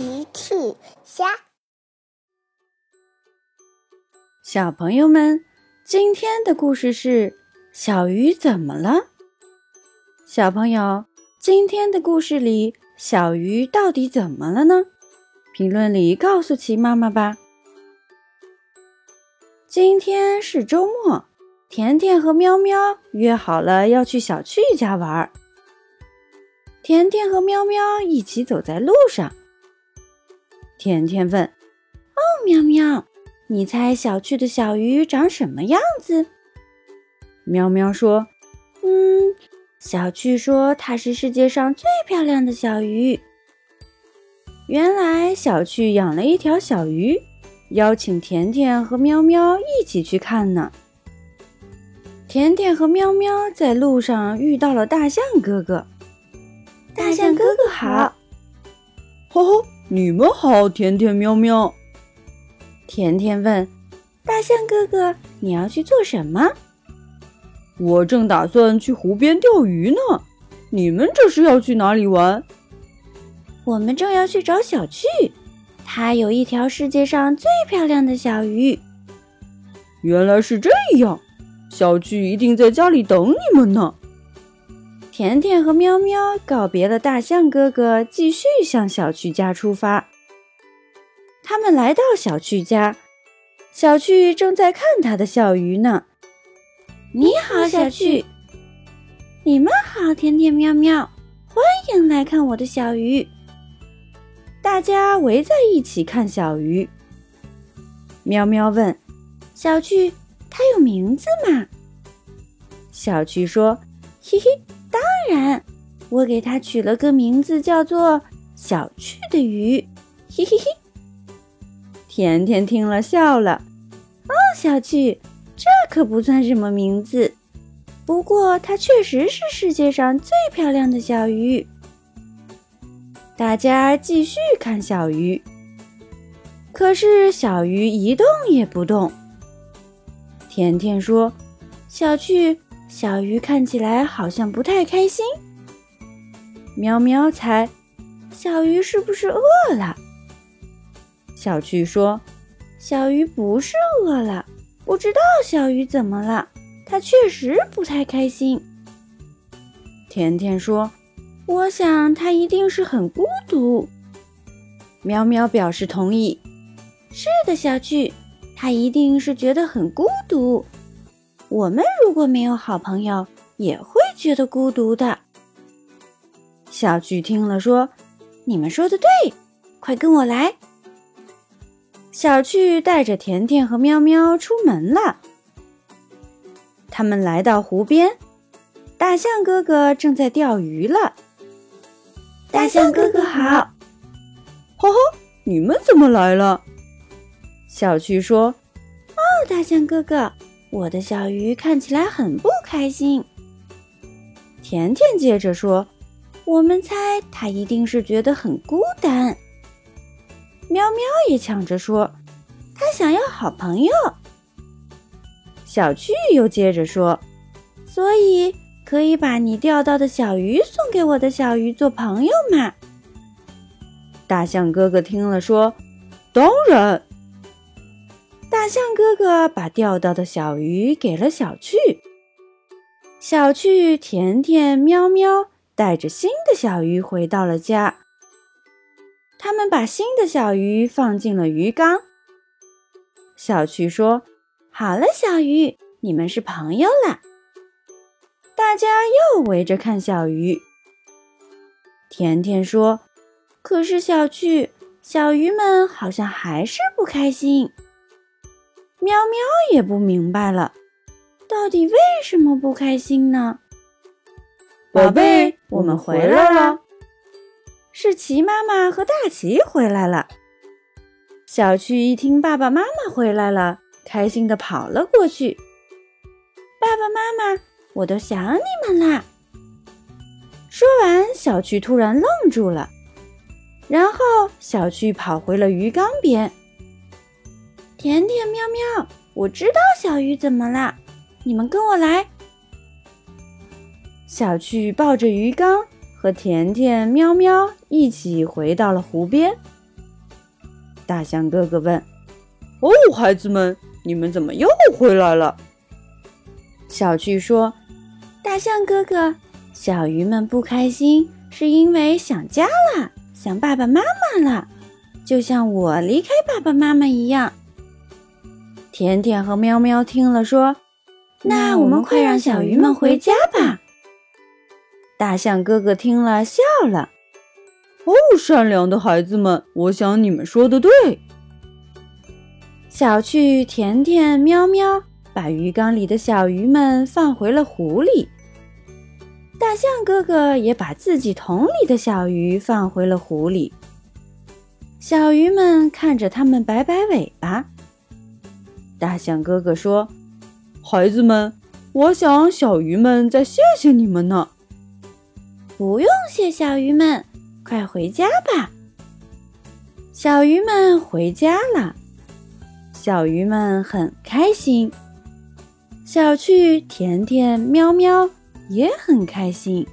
奇趣虾，小朋友们，今天的故事是小鱼怎么了？小朋友，今天的故事里，小鱼到底怎么了呢？评论里告诉奇妈妈吧。今天是周末，甜甜和喵喵约好了要去小趣家玩。甜甜和喵喵一起走在路上。甜甜问：“哦，喵喵，你猜小趣的小鱼长什么样子？”喵喵说：“嗯，小趣说它是世界上最漂亮的小鱼。”原来小趣养了一条小鱼，邀请甜甜和喵喵一起去看呢。甜甜和喵喵在路上遇到了大象哥哥。大象哥哥好，吼吼，你们好，甜甜喵喵。甜甜问：“大象哥哥，你要去做什么？”我正打算去湖边钓鱼呢。你们这是要去哪里玩？我们正要去找小趣，他有一条世界上最漂亮的小鱼。原来是这样，小趣一定在家里等你们呢。甜甜和喵喵告别了大象哥哥，继续向小趣家出发。他们来到小趣家，小趣正在看他的小鱼呢。你好，小趣。你们好，甜甜喵喵，欢迎来看我的小鱼。大家围在一起看小鱼。喵喵问小趣：“它有名字吗？”小趣说：“嘿嘿。”然，我给它取了个名字，叫做“小趣的鱼”。嘿嘿嘿。甜甜听了笑了。哦，小趣，这可不算什么名字，不过它确实是世界上最漂亮的小鱼。大家继续看小鱼，可是小鱼一动也不动。甜甜说：“小趣。”小鱼看起来好像不太开心。喵喵猜，小鱼是不是饿了？小趣说，小鱼不是饿了，不知道小鱼怎么了，它确实不太开心。甜甜说，我想它一定是很孤独。喵喵表示同意。是的，小趣，它一定是觉得很孤独。我们如果没有好朋友，也会觉得孤独的。小趣听了说：“你们说的对，快跟我来。”小趣带着甜甜和喵喵出门了。他们来到湖边，大象哥哥正在钓鱼了。大象哥哥好，哈哈，你们怎么来了？小趣说：“哦，大象哥哥。”我的小鱼看起来很不开心。甜甜接着说：“我们猜它一定是觉得很孤单。”喵喵也抢着说：“它想要好朋友。”小趣又接着说：“所以可以把你钓到的小鱼送给我的小鱼做朋友吗？”大象哥哥听了说：“当然。”大象哥哥把钓到的小鱼给了小趣，小趣、甜甜、喵喵带着新的小鱼回到了家。他们把新的小鱼放进了鱼缸。小趣说：“好了，小鱼，你们是朋友了。”大家又围着看小鱼。甜甜说：“可是小趣，小鱼们好像还是不开心。”喵喵也不明白了，到底为什么不开心呢？宝贝，我们回来了。是齐妈妈和大齐回来了。小趣一听爸爸妈妈回来了，开心的跑了过去。爸爸妈妈，我都想你们啦！说完，小趣突然愣住了，然后小趣跑回了鱼缸边。甜甜喵喵，我知道小鱼怎么了，你们跟我来。小趣抱着鱼缸，和甜甜喵喵一起回到了湖边。大象哥哥问：“哦，孩子们，你们怎么又回来了？”小趣说：“大象哥哥，小鱼们不开心，是因为想家了，想爸爸妈妈了，就像我离开爸爸妈妈一样。”甜甜和喵喵听了说：“那我们快让小鱼们回家吧。”大象哥哥听了笑了：“哦，善良的孩子们，我想你们说的对。”小趣、甜甜、喵喵。把鱼缸里的小鱼们放回了湖里，大象哥哥也把自己桶里的小鱼放回了湖里。小鱼们看着它们摆摆尾巴。大象哥哥说：“孩子们，我想小鱼们在谢谢你们呢。”“不用谢，小鱼们，快回家吧。”小鱼们回家了，小鱼们很开心。小趣、甜甜、喵喵也很开心。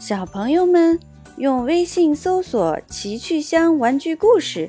小朋友们用微信搜索“奇趣箱玩具故事”，